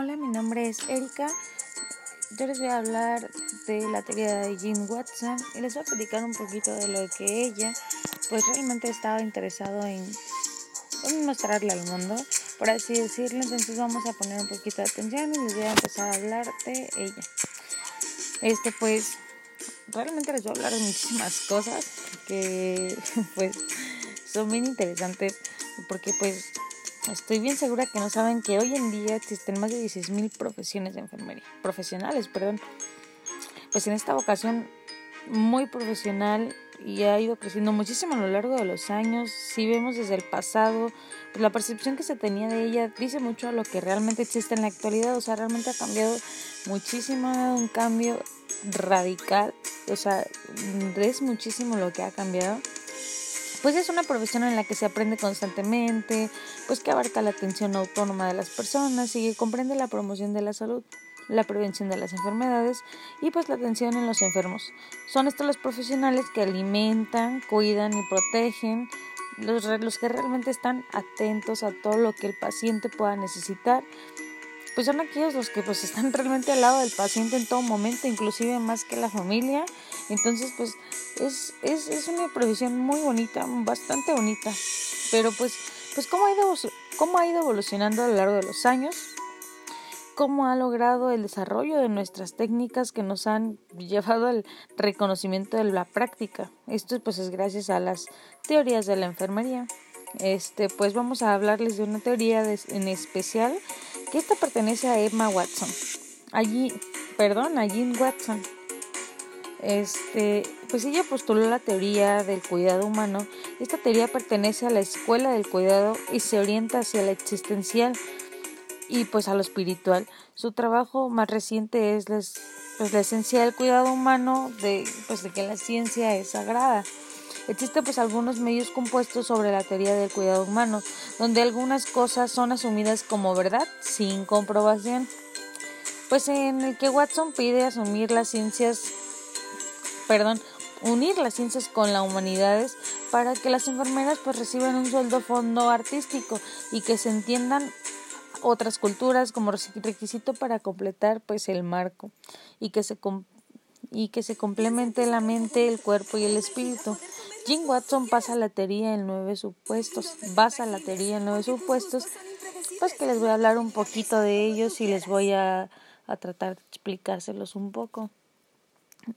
Hola, mi nombre es Erika. Yo les voy a hablar de la teoría de Jean Watson y les voy a platicar un poquito de lo que ella pues realmente estaba interesado en, en mostrarle al mundo, por así decirlo. Entonces vamos a poner un poquito de atención y les voy a empezar a hablar de ella. Este pues realmente les voy a hablar de muchísimas cosas que pues son bien interesantes porque pues Estoy bien segura que no saben que hoy en día existen más de 16.000 profesiones de enfermería, profesionales, perdón. Pues en esta vocación muy profesional y ha ido creciendo muchísimo a lo largo de los años. Si vemos desde el pasado, pues la percepción que se tenía de ella dice mucho a lo que realmente existe en la actualidad. O sea, realmente ha cambiado muchísimo, un cambio radical. O sea, es muchísimo lo que ha cambiado pues es una profesión en la que se aprende constantemente, pues que abarca la atención autónoma de las personas y comprende la promoción de la salud, la prevención de las enfermedades y pues la atención en los enfermos. Son estos los profesionales que alimentan, cuidan y protegen, los, los que realmente están atentos a todo lo que el paciente pueda necesitar pues son aquellos los que pues están realmente al lado del paciente en todo momento, inclusive más que la familia. Entonces pues es, es, es una profesión muy bonita, bastante bonita. Pero pues, pues ¿cómo ha, ido, ¿cómo ha ido evolucionando a lo largo de los años? ¿Cómo ha logrado el desarrollo de nuestras técnicas que nos han llevado al reconocimiento de la práctica? Esto pues es gracias a las teorías de la enfermería. Este, pues vamos a hablarles de una teoría en especial que esta pertenece a Emma Watson. Allí, perdón, a Jean Watson. Este, pues ella postuló la teoría del cuidado humano. Esta teoría pertenece a la escuela del cuidado y se orienta hacia la existencial y pues a lo espiritual. Su trabajo más reciente es pues, la esencia del cuidado humano, de, pues de que la ciencia es sagrada. Existen pues algunos medios compuestos sobre la teoría del cuidado humano, donde algunas cosas son asumidas como verdad sin comprobación. Pues en el que Watson pide asumir las ciencias, perdón, unir las ciencias con las humanidades para que las enfermeras pues reciban un sueldo fondo artístico y que se entiendan otras culturas como requisito para completar pues el marco y que se y que se complemente la mente, el cuerpo y el espíritu. Jim Watson pasa la teoría en nueve supuestos, basa la teoría en nueve supuestos, pues que les voy a hablar un poquito de ellos y les voy a, a tratar de explicárselos un poco.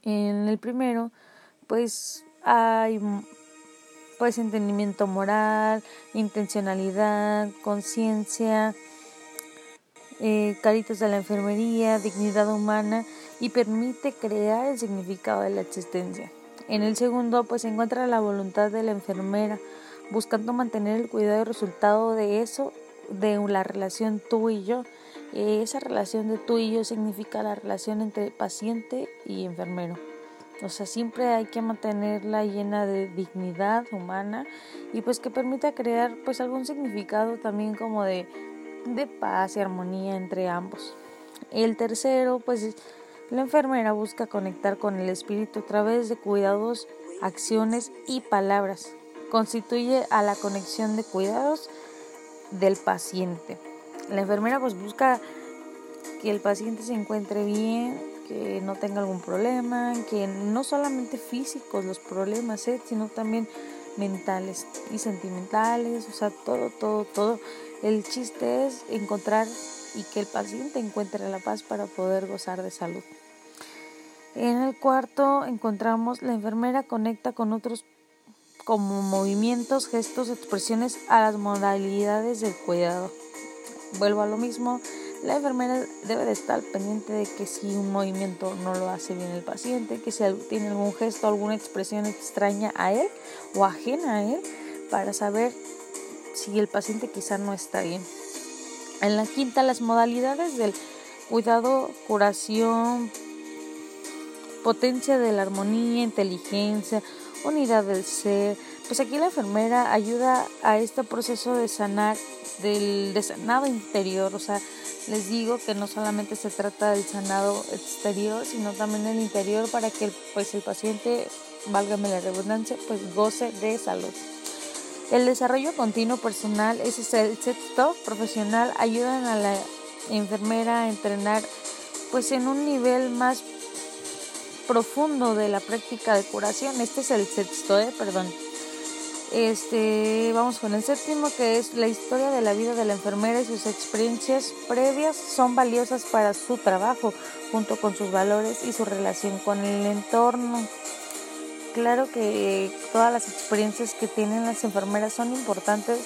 En el primero, pues hay pues entendimiento moral, intencionalidad, conciencia, eh, caritas de la enfermería, dignidad humana y permite crear el significado de la existencia. En el segundo, pues se encuentra la voluntad de la enfermera, buscando mantener el cuidado y resultado de eso, de la relación tú y yo. esa relación de tú y yo significa la relación entre paciente y enfermero. O sea, siempre hay que mantenerla llena de dignidad humana y pues que permita crear pues algún significado también como de, de paz y armonía entre ambos. El tercero, pues la enfermera busca conectar con el espíritu a través de cuidados, acciones y palabras. Constituye a la conexión de cuidados del paciente. La enfermera pues busca que el paciente se encuentre bien, que no tenga algún problema, que no solamente físicos los problemas, ¿eh? sino también mentales y sentimentales, o sea, todo, todo, todo. El chiste es encontrar y que el paciente encuentre la paz para poder gozar de salud. En el cuarto encontramos la enfermera conecta con otros como movimientos, gestos, expresiones a las modalidades del cuidado. Vuelvo a lo mismo, la enfermera debe de estar pendiente de que si un movimiento no lo hace bien el paciente, que si tiene algún gesto, alguna expresión extraña a él o ajena a él, para saber si el paciente quizá no está bien. En la quinta, las modalidades del cuidado, curación, potencia de la armonía, inteligencia, unidad del ser. Pues aquí la enfermera ayuda a este proceso de sanar, del de sanado interior. O sea, les digo que no solamente se trata del sanado exterior, sino también el interior para que pues el paciente, válgame la redundancia, pues goce de salud. El desarrollo continuo personal, ese es el sexto profesional, ayudan a la enfermera a entrenar pues en un nivel más profundo de la práctica de curación. Este es el sexto, ¿eh? perdón. Este, vamos con el séptimo, que es la historia de la vida de la enfermera y sus experiencias previas son valiosas para su trabajo, junto con sus valores y su relación con el entorno. Claro que todas las experiencias que tienen las enfermeras son importantes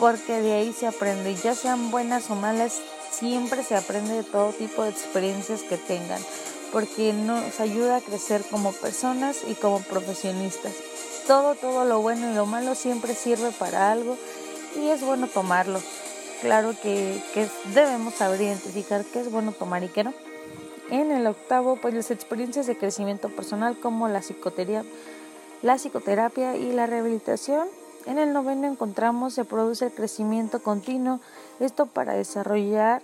porque de ahí se aprende, ya sean buenas o malas, siempre se aprende de todo tipo de experiencias que tengan, porque nos ayuda a crecer como personas y como profesionistas todo, todo lo bueno y lo malo siempre sirve para algo y es bueno tomarlo. Claro que, debemos saber identificar qué es bueno tomar y qué no. En el octavo, pues las experiencias de crecimiento personal como la psicoterapia, la psicoterapia y la rehabilitación. En el noveno encontramos se produce el crecimiento continuo, esto para desarrollar,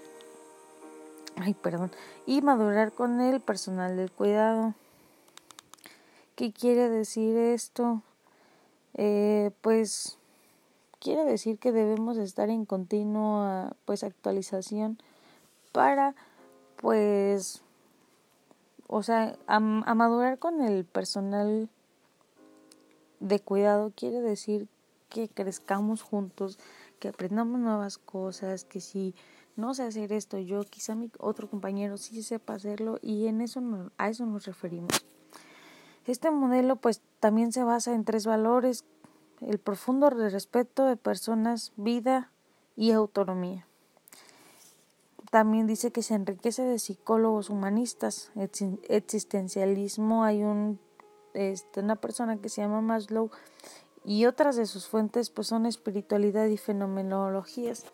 ay perdón, y madurar con el personal del cuidado. ¿Qué quiere decir esto? Eh, pues quiere decir que debemos estar en continua pues actualización para pues o sea a, madurar con el personal de cuidado quiere decir que crezcamos juntos que aprendamos nuevas cosas que si no sé hacer esto yo quizá mi otro compañero sí sepa hacerlo y en eso a eso nos referimos este modelo pues también se basa en tres valores, el profundo respeto de personas, vida y autonomía. También dice que se enriquece de psicólogos humanistas, existencialismo, hay un, este, una persona que se llama Maslow y otras de sus fuentes pues son espiritualidad y fenomenologías.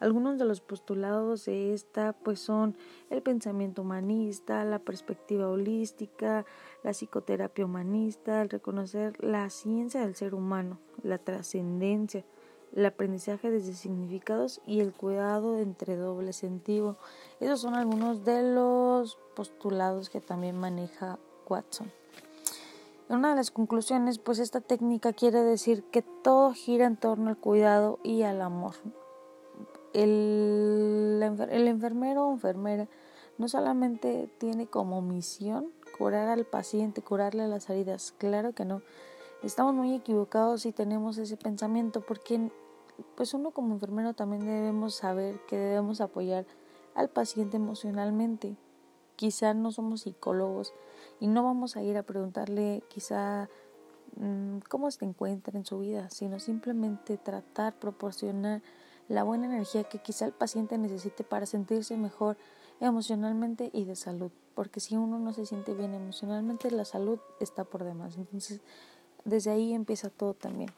Algunos de los postulados de esta pues son el pensamiento humanista, la perspectiva holística, la psicoterapia humanista, el reconocer la ciencia del ser humano, la trascendencia, el aprendizaje desde significados y el cuidado entre doble sentido. Esos son algunos de los postulados que también maneja Watson. Una de las conclusiones, pues esta técnica quiere decir que todo gira en torno al cuidado y al amor el, el enfermero o enfermera no solamente tiene como misión curar al paciente, curarle las heridas, claro que no. Estamos muy equivocados si tenemos ese pensamiento porque pues uno como enfermero también debemos saber que debemos apoyar al paciente emocionalmente. Quizá no somos psicólogos y no vamos a ir a preguntarle quizá mm, cómo se encuentra en su vida, sino simplemente tratar, proporcionar la buena energía que quizá el paciente necesite para sentirse mejor emocionalmente y de salud, porque si uno no se siente bien emocionalmente, la salud está por demás. Entonces, desde ahí empieza todo también.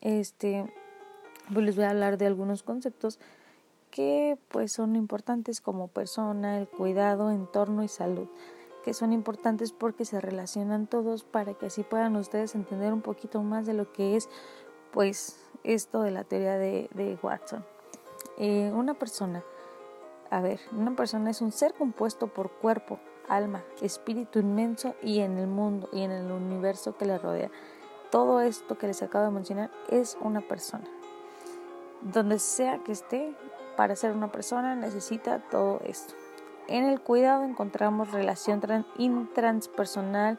Este, pues les voy a hablar de algunos conceptos que pues son importantes como persona, el cuidado, entorno y salud, que son importantes porque se relacionan todos para que así puedan ustedes entender un poquito más de lo que es pues esto de la teoría de, Watson. Eh, una persona, a ver, una persona es un ser compuesto por cuerpo, alma, espíritu inmenso y en el mundo y en el universo que le rodea. Todo esto que les acabo de mencionar es una persona. Donde sea que esté, para ser una persona necesita todo esto. En el cuidado encontramos relación intranspersonal,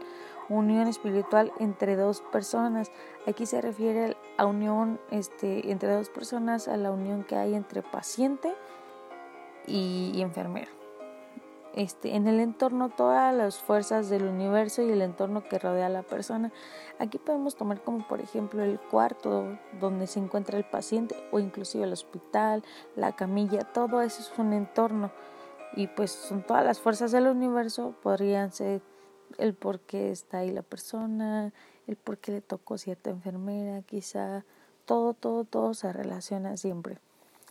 unión espiritual entre dos personas. Aquí se refiere a unión este, entre dos personas, a la unión que hay entre paciente y, enfermero. Este, en el entorno todas las fuerzas del universo y el entorno que rodea a la persona. Aquí podemos tomar como por ejemplo el cuarto donde se encuentra el paciente o inclusive el hospital, la camilla, todo eso es un entorno y pues son todas las fuerzas del universo podrían ser el por qué está ahí la persona, el por qué le tocó cierta enfermera, quizá todo, todo, todo se relaciona siempre.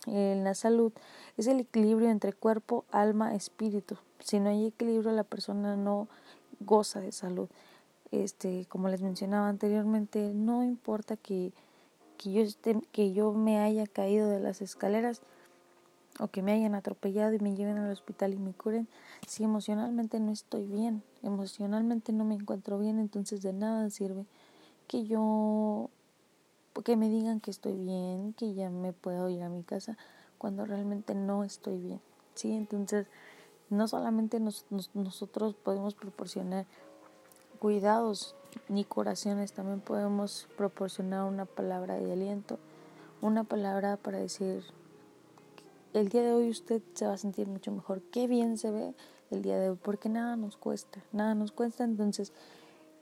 En la salud es el equilibrio entre cuerpo, alma, espíritu. Si no hay equilibrio, la persona no goza de salud. Este, como les mencionaba anteriormente, no importa que, que yo esté, que yo me haya caído de las escaleras, o que me hayan atropellado y me lleven al hospital y me curen, si emocionalmente no estoy bien, emocionalmente no me encuentro bien, entonces de nada sirve que yo, que me digan que estoy bien, que ya me puedo ir a mi casa, cuando realmente no estoy bien. ¿sí? Entonces, no solamente nosotros podemos proporcionar cuidados ni curaciones, también podemos proporcionar una palabra de aliento, una palabra para decir, el día de hoy usted se va a sentir mucho mejor, qué bien se ve el día de hoy, porque nada nos cuesta, nada nos cuesta, entonces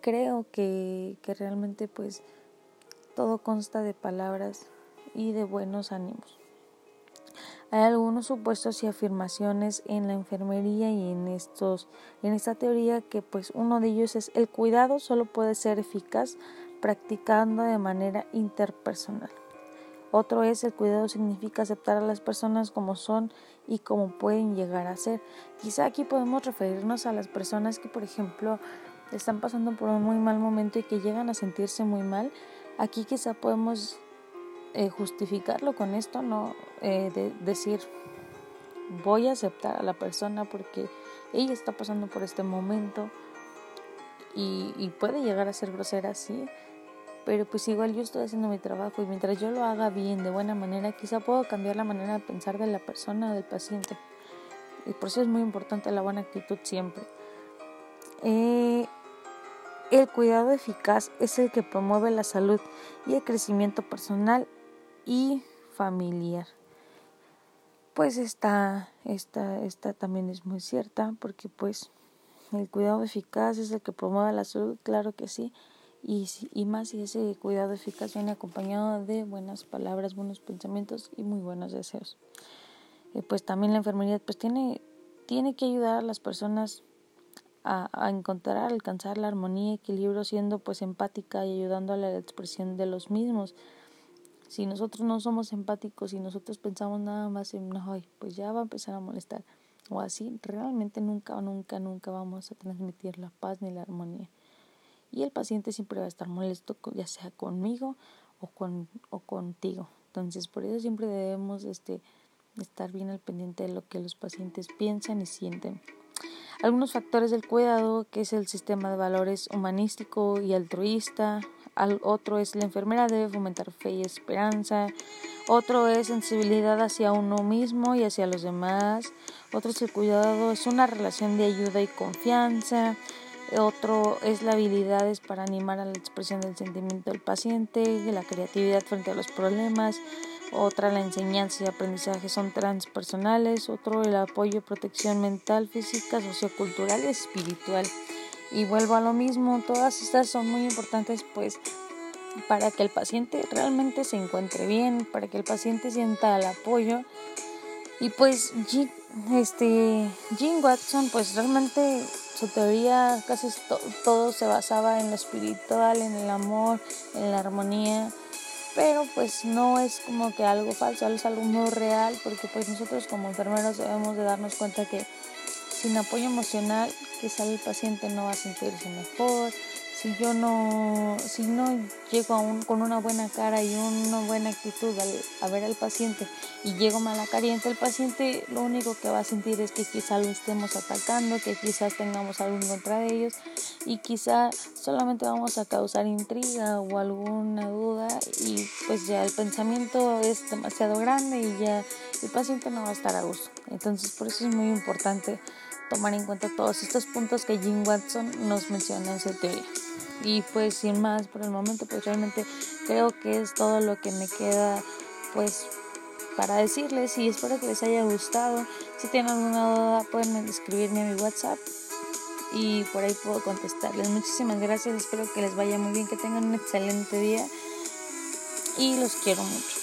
creo que, que realmente pues todo consta de palabras y de buenos ánimos. Hay algunos supuestos y afirmaciones en la enfermería y en estos en esta teoría que pues uno de ellos es el cuidado solo puede ser eficaz practicando de manera interpersonal. Otro es el cuidado significa aceptar a las personas como son y como pueden llegar a ser. Quizá aquí podemos referirnos a las personas que por ejemplo están pasando por un muy mal momento y que llegan a sentirse muy mal. Aquí quizá podemos eh, justificarlo con esto, no eh, de decir voy a aceptar a la persona porque ella está pasando por este momento y, y puede llegar a ser grosera, sí, pero pues igual yo estoy haciendo mi trabajo y mientras yo lo haga bien, de buena manera, quizá puedo cambiar la manera de pensar de la persona del paciente. Y por eso es muy importante la buena actitud siempre. Eh, el cuidado eficaz es el que promueve la salud y el crecimiento personal y familiar. Pues esta, esta, esta también es muy cierta porque pues el cuidado eficaz es el que promueve la salud, claro que sí, y, y más si ese cuidado eficaz viene acompañado de buenas palabras, buenos pensamientos y muy buenos deseos. Eh, pues también la enfermería pues tiene, tiene que ayudar a las personas a, encontrar, a alcanzar la armonía y equilibrio siendo pues empática y ayudando a la expresión de los mismos. Si nosotros no somos empáticos y nosotros pensamos nada más en, no, pues ya va a empezar a molestar o así, realmente nunca, nunca, nunca vamos a transmitir la paz ni la armonía. Y el paciente siempre va a estar molesto, ya sea conmigo o, con, o contigo. Entonces, por eso siempre debemos este, estar bien al pendiente de lo que los pacientes piensan y sienten. Algunos factores del cuidado, que es el sistema de valores humanístico y altruista, al otro es la enfermera debe fomentar fe y esperanza, otro es sensibilidad hacia uno mismo y hacia los demás, otro es el cuidado, es una relación de ayuda y confianza, otro es la habilidad para animar a la expresión del sentimiento del paciente, la creatividad frente a los problemas, otra la enseñanza y aprendizaje son transpersonales, otro el apoyo y protección mental, física, sociocultural y espiritual. Y vuelvo a lo mismo, todas estas son muy importantes pues para que el paciente realmente se encuentre bien, para que el paciente sienta el apoyo. Y pues este, Jean Watson pues realmente su teoría casi todo se basaba en lo espiritual, en el amor, en la armonía. Pero pues no es como que algo falso, es algo muy real porque pues nosotros como enfermeros debemos de darnos cuenta que sin apoyo emocional quizá el paciente no va a sentirse mejor, si yo no, si no llego a con una buena cara y una buena actitud a ver al paciente y llego mala cariente, el paciente lo único que va a sentir es que quizá lo estemos atacando, que quizás tengamos algo en contra de ellos y quizá solamente vamos a causar intriga o alguna duda y pues ya el pensamiento es demasiado grande y ya el paciente no va a estar a gusto. Entonces por eso es muy importante tomar en cuenta todos estos puntos que Jim Watson nos menciona en su teoría. Y pues sin más por el momento, pues realmente creo que es todo lo que me queda pues para decirles y espero que les haya gustado. Si tienen alguna duda pueden escribirme a mi WhatsApp y por ahí puedo contestarles. Muchísimas gracias, espero que les vaya muy bien, que tengan un excelente día y los quiero mucho.